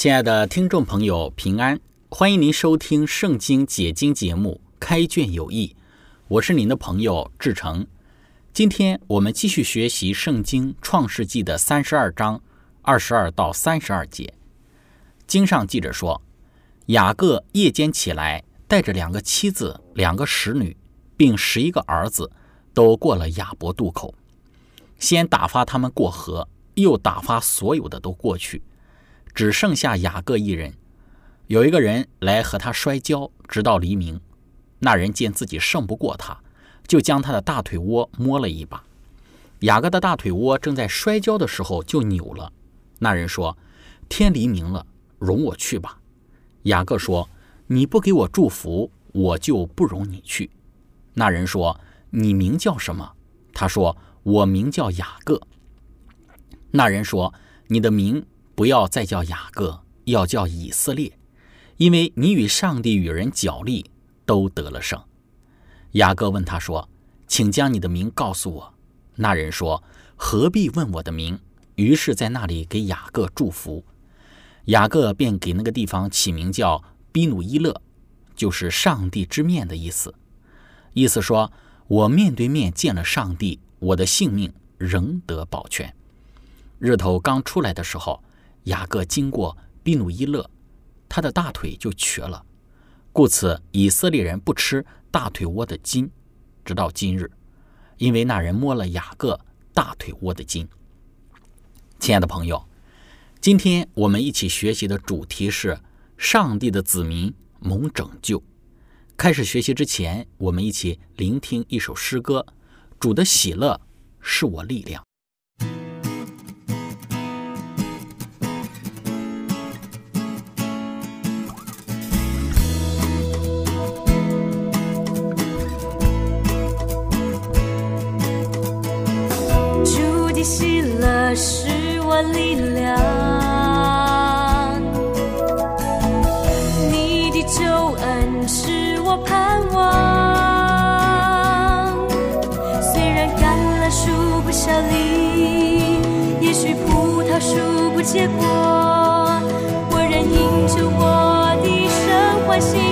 亲爱的听众朋友，平安！欢迎您收听《圣经解经》节目《开卷有益》，我是您的朋友志成。今天我们继续学习《圣经·创世纪》的三十二章二十二到三十二节。经上记着说，雅各夜间起来，带着两个妻子、两个使女，并十一个儿子，都过了雅伯渡口，先打发他们过河，又打发所有的都过去。只剩下雅各一人，有一个人来和他摔跤，直到黎明。那人见自己胜不过他，就将他的大腿窝摸了一把。雅各的大腿窝正在摔跤的时候就扭了。那人说：“天黎明了，容我去吧。”雅各说：“你不给我祝福，我就不容你去。”那人说：“你名叫什么？”他说：“我名叫雅各。”那人说：“你的名。”不要再叫雅各，要叫以色列，因为你与上帝与人角力，都得了胜。雅各问他说：“请将你的名告诉我。”那人说：“何必问我的名？”于是，在那里给雅各祝福。雅各便给那个地方起名叫比努伊勒，就是上帝之面的意思。意思说：“我面对面见了上帝，我的性命仍得保全。”日头刚出来的时候。雅各经过比努伊勒，他的大腿就瘸了，故此以色列人不吃大腿窝的筋，直到今日，因为那人摸了雅各大腿窝的筋。亲爱的朋友，今天我们一起学习的主题是上帝的子民蒙拯救。开始学习之前，我们一起聆听一首诗歌：主的喜乐是我力量。力量，你的救恩是我盼望。虽然橄榄树不效力，也许葡萄树不结果，我仍因着我的生欢喜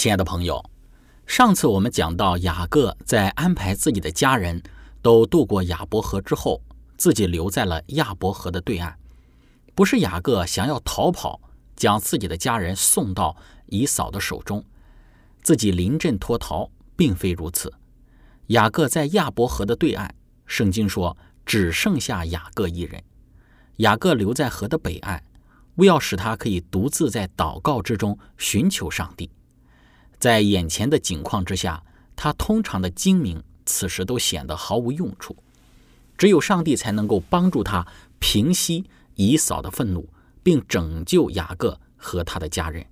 亲爱的朋友，上次我们讲到雅各在安排自己的家人都渡过亚伯河之后，自己留在了亚伯河的对岸。不是雅各想要逃跑，将自己的家人送到以扫的手中，自己临阵脱逃，并非如此。雅各在亚伯河的对岸，圣经说只剩下雅各一人。雅各留在河的北岸，为要使他可以独自在祷告之中寻求上帝。在眼前的景况之下，他通常的精明此时都显得毫无用处。只有上帝才能够帮助他平息以扫的愤怒，并拯救雅各和他的家人。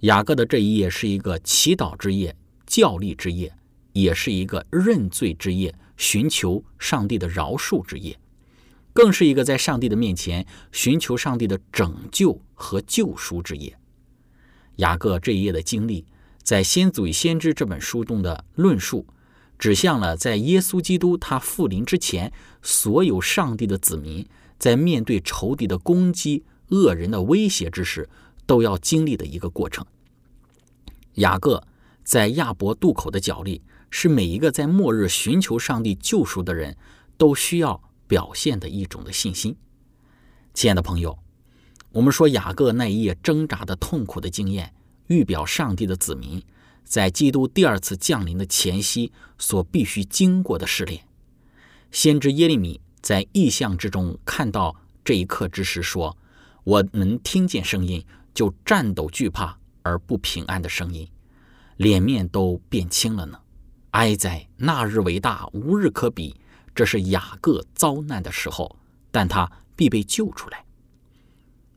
雅各的这一夜是一个祈祷之夜、教力之夜，也是一个认罪之夜、寻求上帝的饶恕之夜，更是一个在上帝的面前寻求上帝的拯救和救赎之夜。雅各这一夜的经历。在《先祖与先知》这本书中的论述，指向了在耶稣基督他复临之前，所有上帝的子民在面对仇敌的攻击、恶人的威胁之时，都要经历的一个过程。雅各在亚伯渡口的角力，是每一个在末日寻求上帝救赎的人都需要表现的一种的信心。亲爱的朋友，我们说雅各那一夜挣扎的痛苦的经验。预表上帝的子民在基督第二次降临的前夕所必须经过的试炼。先知耶利米在异象之中看到这一刻之时说：“我能听见声音，就颤抖惧怕而不平安的声音，脸面都变青了呢。哀哉！那日为大，无日可比。这是雅各遭难的时候，但他必被救出来。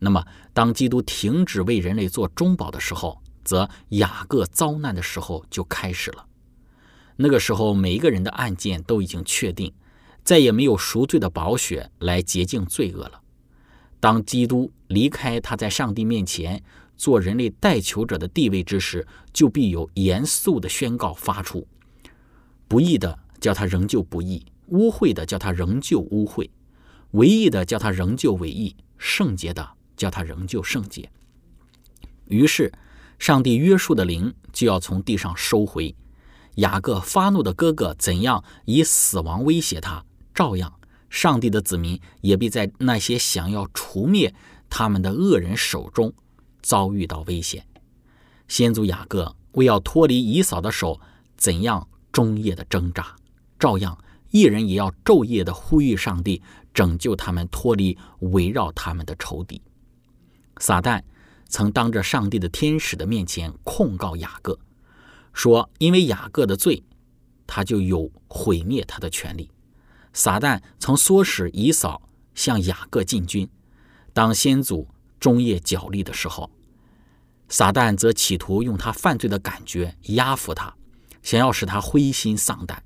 那么，当基督停止为人类做中保的时候，则雅各遭难的时候就开始了。那个时候，每一个人的案件都已经确定，再也没有赎罪的宝血来洁净罪恶了。当基督离开他在上帝面前做人类代求者的地位之时，就必有严肃的宣告发出：不义的叫他仍旧不义，污秽的叫他仍旧污秽，唯义的叫他仍旧唯义，圣洁的叫他仍旧圣洁。于是。上帝约束的灵就要从地上收回。雅各发怒的哥哥怎样以死亡威胁他，照样，上帝的子民也必在那些想要除灭他们的恶人手中遭遇到危险。先祖雅各为要脱离以扫的手，怎样终夜的挣扎，照样，一人也要昼夜的呼吁上帝拯救他们脱离围绕他们的仇敌，撒旦。曾当着上帝的天使的面前控告雅各，说：“因为雅各的罪，他就有毁灭他的权利。”撒旦曾唆使以扫向雅各进军。当先祖终夜角力的时候，撒旦则企图用他犯罪的感觉压服他，想要使他灰心丧胆，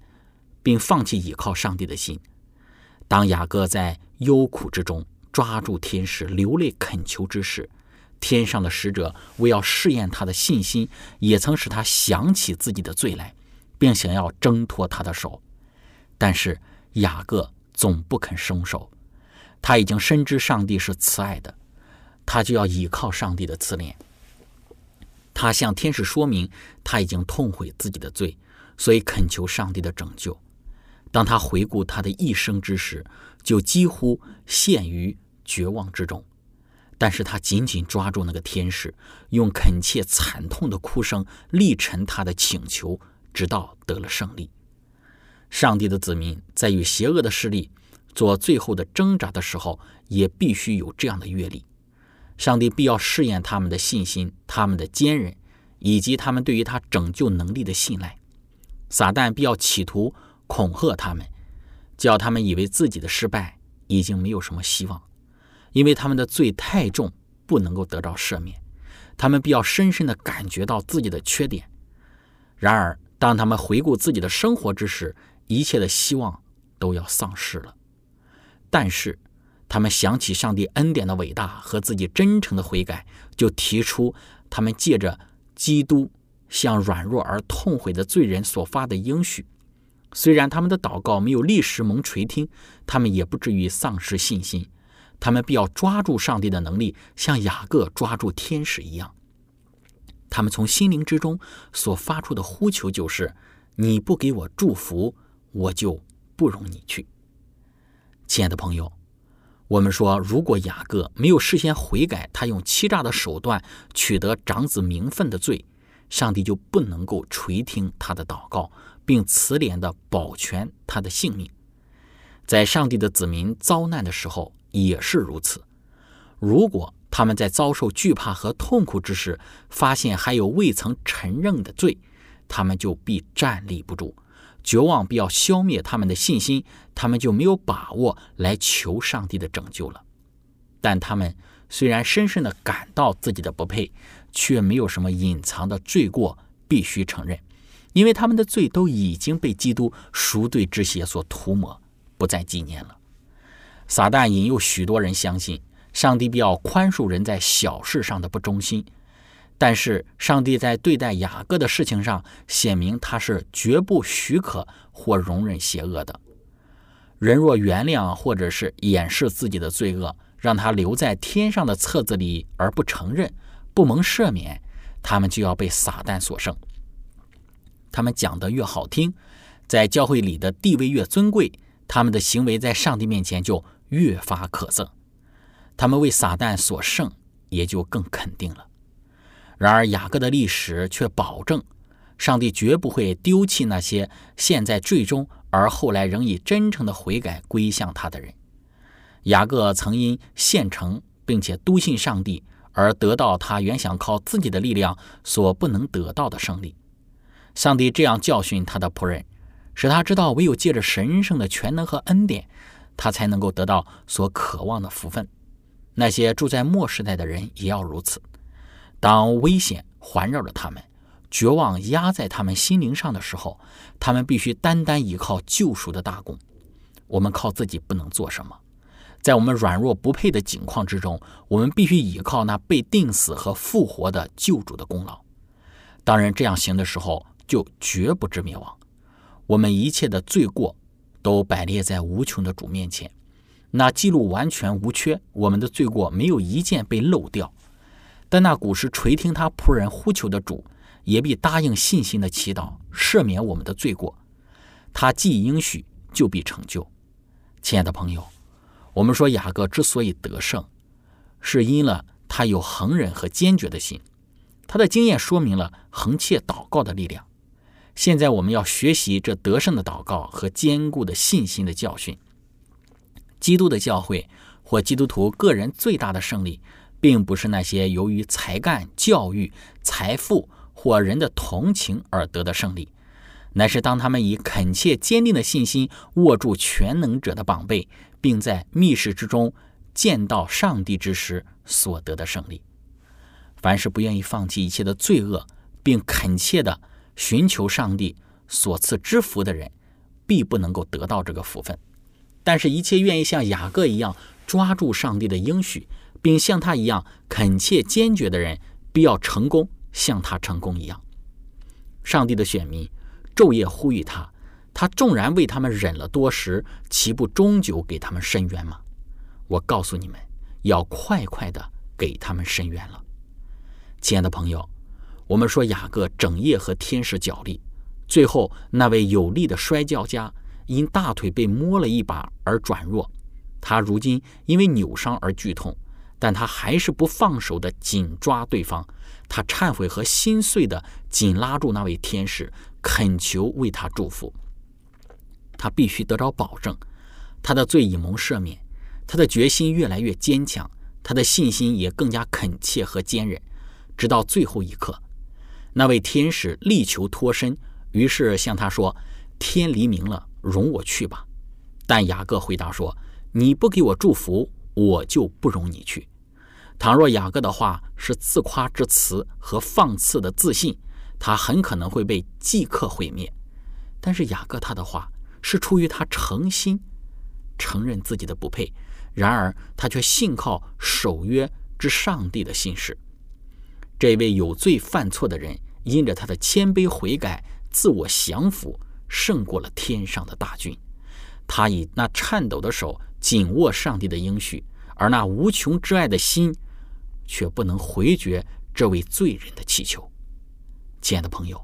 并放弃倚靠上帝的心。当雅各在忧苦之中抓住天使流泪恳求之时，天上的使者为要试验他的信心，也曾使他想起自己的罪来，并想要挣脱他的手。但是雅各总不肯松手。他已经深知上帝是慈爱的，他就要倚靠上帝的慈怜。他向天使说明他已经痛悔自己的罪，所以恳求上帝的拯救。当他回顾他的一生之时，就几乎陷于绝望之中。但是他紧紧抓住那个天使，用恳切惨痛的哭声力陈他的请求，直到得了胜利。上帝的子民在与邪恶的势力做最后的挣扎的时候，也必须有这样的阅历。上帝必要试验他们的信心、他们的坚韧，以及他们对于他拯救能力的信赖。撒旦必要企图恐吓他们，叫他们以为自己的失败已经没有什么希望。因为他们的罪太重，不能够得到赦免，他们必要深深的感觉到自己的缺点。然而，当他们回顾自己的生活之时，一切的希望都要丧失了。但是，他们想起上帝恩典的伟大和自己真诚的悔改，就提出他们借着基督向软弱而痛悔的罪人所发的应许。虽然他们的祷告没有立时蒙垂听，他们也不至于丧失信心。他们必要抓住上帝的能力，像雅各抓住天使一样。他们从心灵之中所发出的呼求就是：“你不给我祝福，我就不容你去。”亲爱的朋友，我们说，如果雅各没有事先悔改，他用欺诈的手段取得长子名分的罪，上帝就不能够垂听他的祷告，并慈怜的保全他的性命。在上帝的子民遭难的时候也是如此。如果他们在遭受惧怕和痛苦之时，发现还有未曾承认的罪，他们就必站立不住。绝望必要消灭他们的信心，他们就没有把握来求上帝的拯救了。但他们虽然深深的感到自己的不配，却没有什么隐藏的罪过必须承认，因为他们的罪都已经被基督赎罪之血所涂抹，不再纪念了。撒旦引诱许多人相信，上帝必要宽恕人在小事上的不忠心。但是，上帝在对待雅各的事情上，显明他是绝不许可或容忍邪恶的。人若原谅或者是掩饰自己的罪恶，让他留在天上的册子里而不承认、不蒙赦免，他们就要被撒旦所胜。他们讲得越好听，在教会里的地位越尊贵，他们的行为在上帝面前就越发可憎。他们为撒旦所胜，也就更肯定了。然而，雅各的历史却保证，上帝绝不会丢弃那些现在最终而后来仍以真诚的悔改归向他的人。雅各曾因献诚并且笃信上帝而得到他原想靠自己的力量所不能得到的胜利。上帝这样教训他的仆人，使他知道唯有借着神圣的全能和恩典，他才能够得到所渴望的福分。那些住在末时代的人也要如此。当危险环绕着他们，绝望压在他们心灵上的时候，他们必须单单依靠救赎的大功。我们靠自己不能做什么，在我们软弱不配的境况之中，我们必须依靠那被钉死和复活的救主的功劳。当然，这样行的时候，就绝不致灭亡。我们一切的罪过都摆列在无穷的主面前，那记录完全无缺，我们的罪过没有一件被漏掉。但那古时垂听他仆人呼求的主，也必答应信心的祈祷，赦免我们的罪过。他既应许，就必成就。亲爱的朋友，我们说雅各之所以得胜，是因了他有恒忍和坚决的心。他的经验说明了恒切祷告的力量。现在我们要学习这得胜的祷告和坚固的信心的教训。基督的教会或基督徒个人最大的胜利。并不是那些由于才干、教育、财富或人的同情而得的胜利，乃是当他们以恳切、坚定的信心握住全能者的膀臂，并在密室之中见到上帝之时所得的胜利。凡是不愿意放弃一切的罪恶，并恳切的寻求上帝所赐之福的人，必不能够得到这个福分。但是，一切愿意像雅各一样抓住上帝的应许。并像他一样恳切坚决的人，必要成功，像他成功一样。上帝的选民昼夜呼吁他，他纵然为他们忍了多时，岂不终究给他们伸冤吗？我告诉你们，要快快的给他们伸冤了。亲爱的朋友，我们说雅各整夜和天使角力，最后那位有力的摔跤家因大腿被摸了一把而转弱，他如今因为扭伤而剧痛。但他还是不放手的紧抓对方，他忏悔和心碎的紧拉住那位天使，恳求为他祝福。他必须得着保证，他的罪已蒙赦免，他的决心越来越坚强，他的信心也更加恳切和坚韧，直到最后一刻。那位天使力求脱身于是向他说天黎明了容我去吧。但雅各回答说你不给我祝福我就不容你去。倘若雅各的话是自夸之词和放肆的自信他很可能会被即刻毁灭。但是雅各他的话是出于他诚心承认自己的不配然而他却信靠守约之上帝的信使。这位有罪犯错的人因着他的谦卑悔改，自我降服，胜过了天上的大军。他以那颤抖的手紧握上帝的应许，而那无穷之爱的心却不能回绝这位罪人的祈求。亲爱的朋友，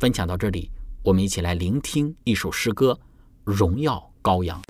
分享到这里，我们一起来聆听一首诗歌《荣耀羔羊》。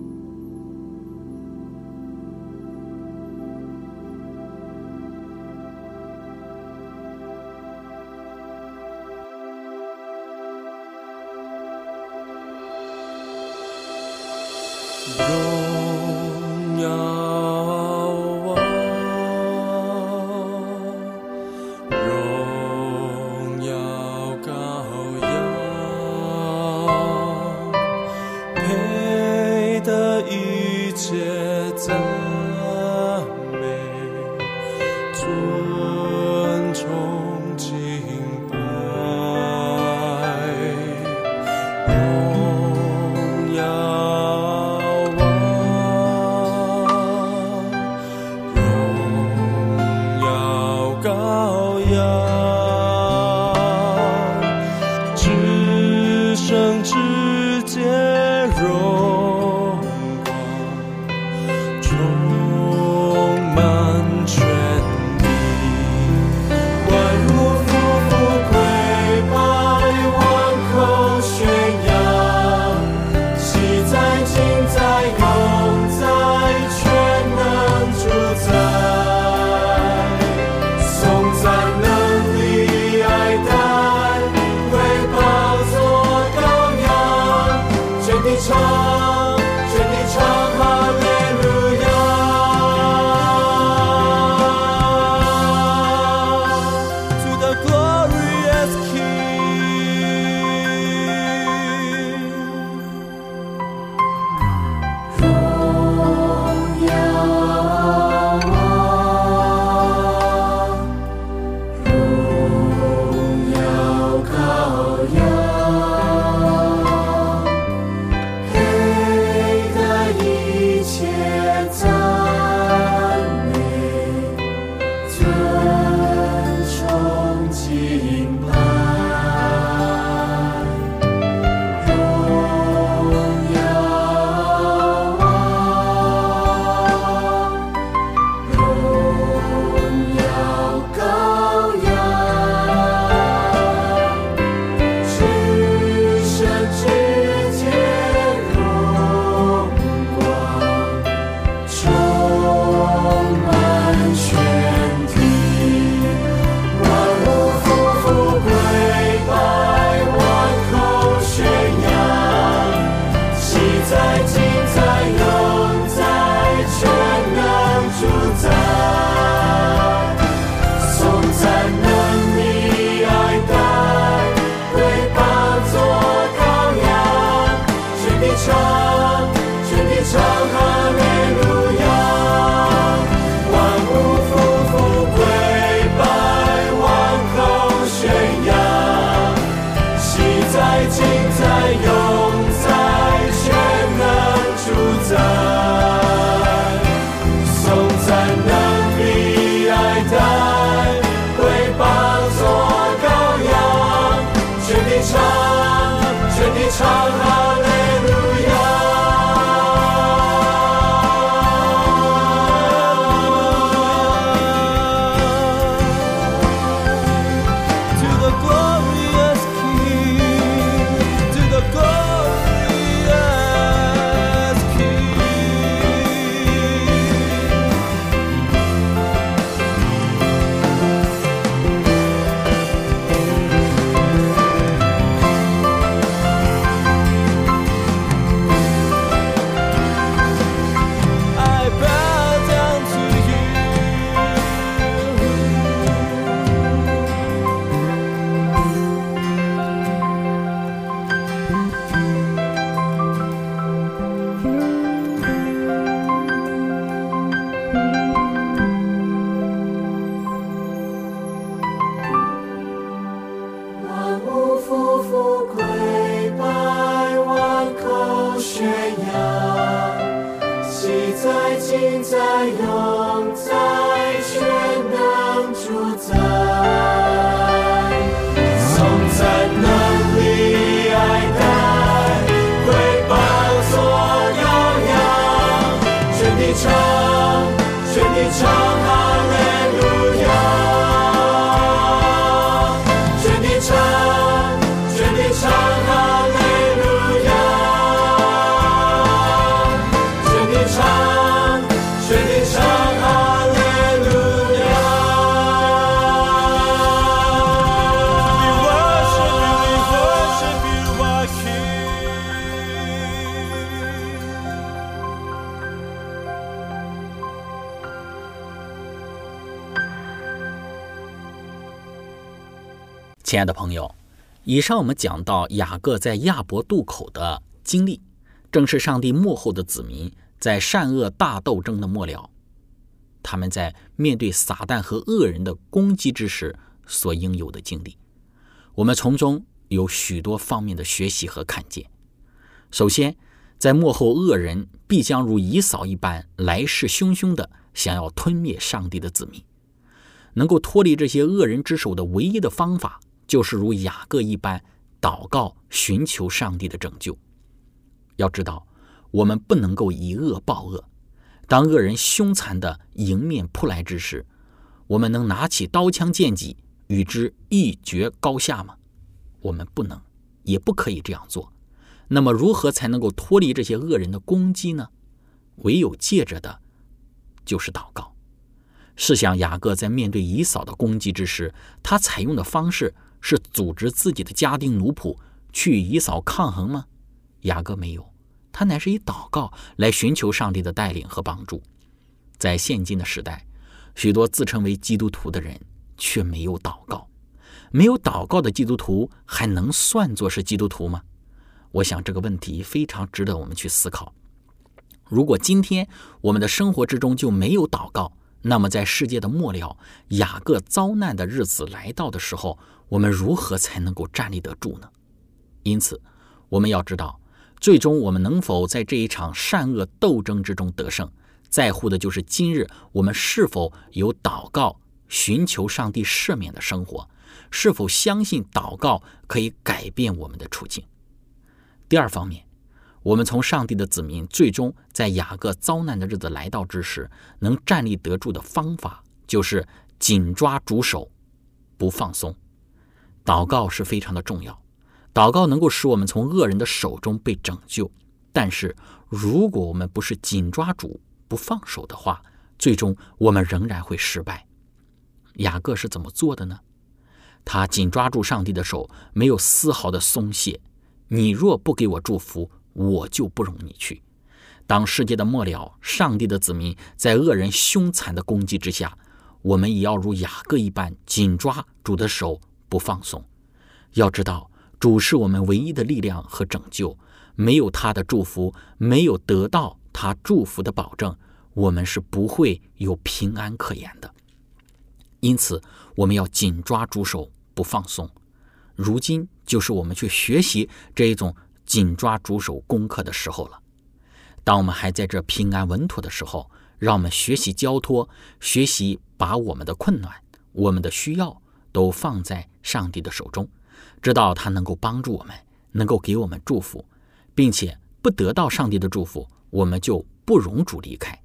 全体唱好了亲爱的朋友，以上我们讲到雅各在亚伯渡口的经历，正是上帝幕后的子民在善恶大斗争的末了，他们在面对撒旦和恶人的攻击之时所应有的经历。我们从中有许多方面的学习和看见。首先，在幕后恶人必将如以扫一般来势汹汹的想要吞灭上帝的子民。能够脱离这些恶人之手的唯一的方法，就是如雅各一般祷告，寻求上帝的拯救。要知道，我们不能够以恶报恶。当恶人凶残的迎面扑来之时，我们能拿起刀枪剑戟与之一决高下吗？我们不能，也不可以这样做。那么，如何才能够脱离这些恶人的攻击呢？唯有借着的，就是祷告。试想，雅各在面对以扫的攻击之时，他采用的方式是组织自己的家丁奴仆去以扫抗衡吗？雅各没有，他乃是以祷告来寻求上帝的带领和帮助。在现今的时代，许多自称为基督徒的人却没有祷告。没有祷告的基督徒还能算作是基督徒吗？我想这个问题非常值得我们去思考。如果今天我们的生活之中就没有祷告，那么在世界的末了，雅各遭难的日子来到的时候，我们如何才能够站立得住呢？因此，我们要知道，最终我们能否在这一场善恶斗争之中得胜，在乎的就是今日我们是否有祷告、寻求上帝赦免的生活，是否相信祷告可以改变我们的处境。第二方面，我们从上帝的子民最终在雅各遭难的日子来到之时，能站立得住的方法，就是紧抓主手，不放松。祷告是非常的重要，祷告能够使我们从恶人的手中被拯救。但是，如果我们不是紧抓主不放手的话，最终我们仍然会失败。雅各是怎么做的呢？他紧抓住上帝的手，没有丝毫的松懈。你若不给我祝福，我就不容你去。当世界的末了，上帝的子民在恶人凶残的攻击之下，我们也要如雅各一般紧抓主的手不放松。要知道，主是我们唯一的力量和拯救，没有他的祝福，没有得到他祝福的保证，我们是不会有平安可言的。因此，我们要紧抓主手不放松。如今就是我们去学习这一种紧抓主手功课的时候了。当我们还在这平安稳妥的时候，让我们学习交托，学习把我们的困难、我们的需要都放在上帝的手中，知道他能够帮助我们，能够给我们祝福，并且不得到上帝的祝福，我们就不容主离开。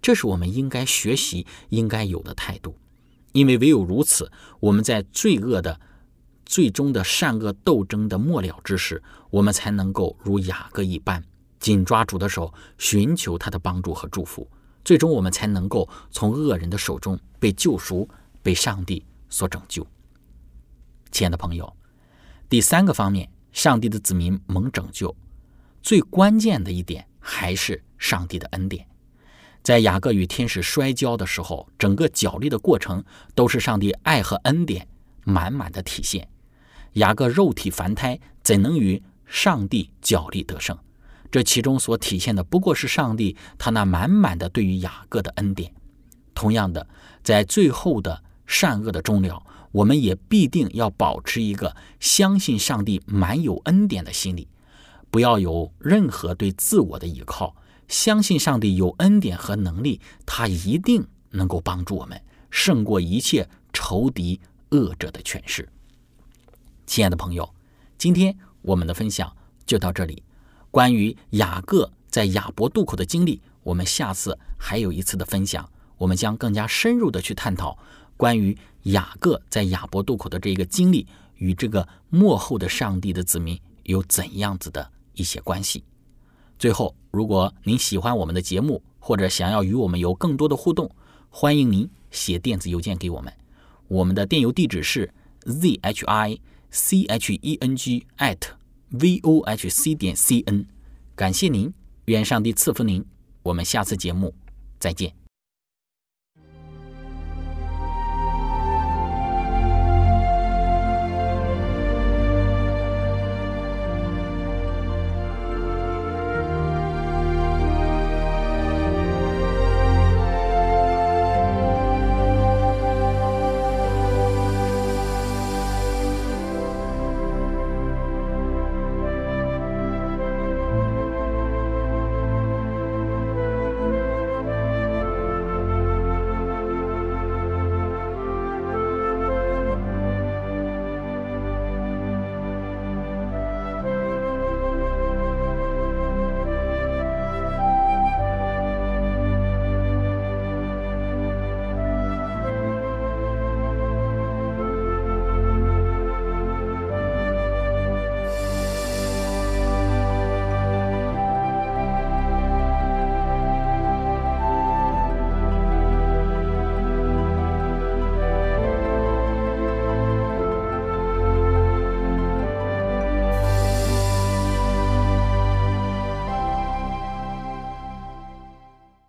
这是我们应该学习、应该有的态度。因为唯有如此，我们在罪恶的最终的善恶斗争的末了之时，我们才能够如雅各一般紧抓主的手，寻求他的帮助和祝福。最终，我们才能够从恶人的手中被救赎，被上帝所拯救。亲爱的朋友，第三个方面，上帝的子民蒙拯救，最关键的一点还是上帝的恩典。在雅各与天使摔跤的时候，整个角力的过程都是上帝爱和恩典满满的体现。雅各肉体凡胎，怎能与上帝角力得胜？这其中所体现的不过是上帝他那满满的对于雅各的恩典。同样的，在最后的善恶的终了，我们也必定要保持一个相信上帝满有恩典的心理，不要有任何对自我的依靠，相信上帝有恩典和能力，他一定能够帮助我们胜过一切仇敌恶者的权势。亲爱的朋友，今天我们的分享就到这里。关于雅各在亚伯渡口的经历，我们下次还有一次的分享，我们将更加深入的去探讨关于雅各在亚伯渡口的这一个经历与这个幕后的上帝的子民有怎样子的一些关系。最后，如果您喜欢我们的节目，或者想要与我们有更多的互动，欢迎您写电子邮件给我们。我们的电邮地址是 z h i c h e n g at v o h c 点 c n。感谢您，愿上帝赐福您。我们下次节目再见。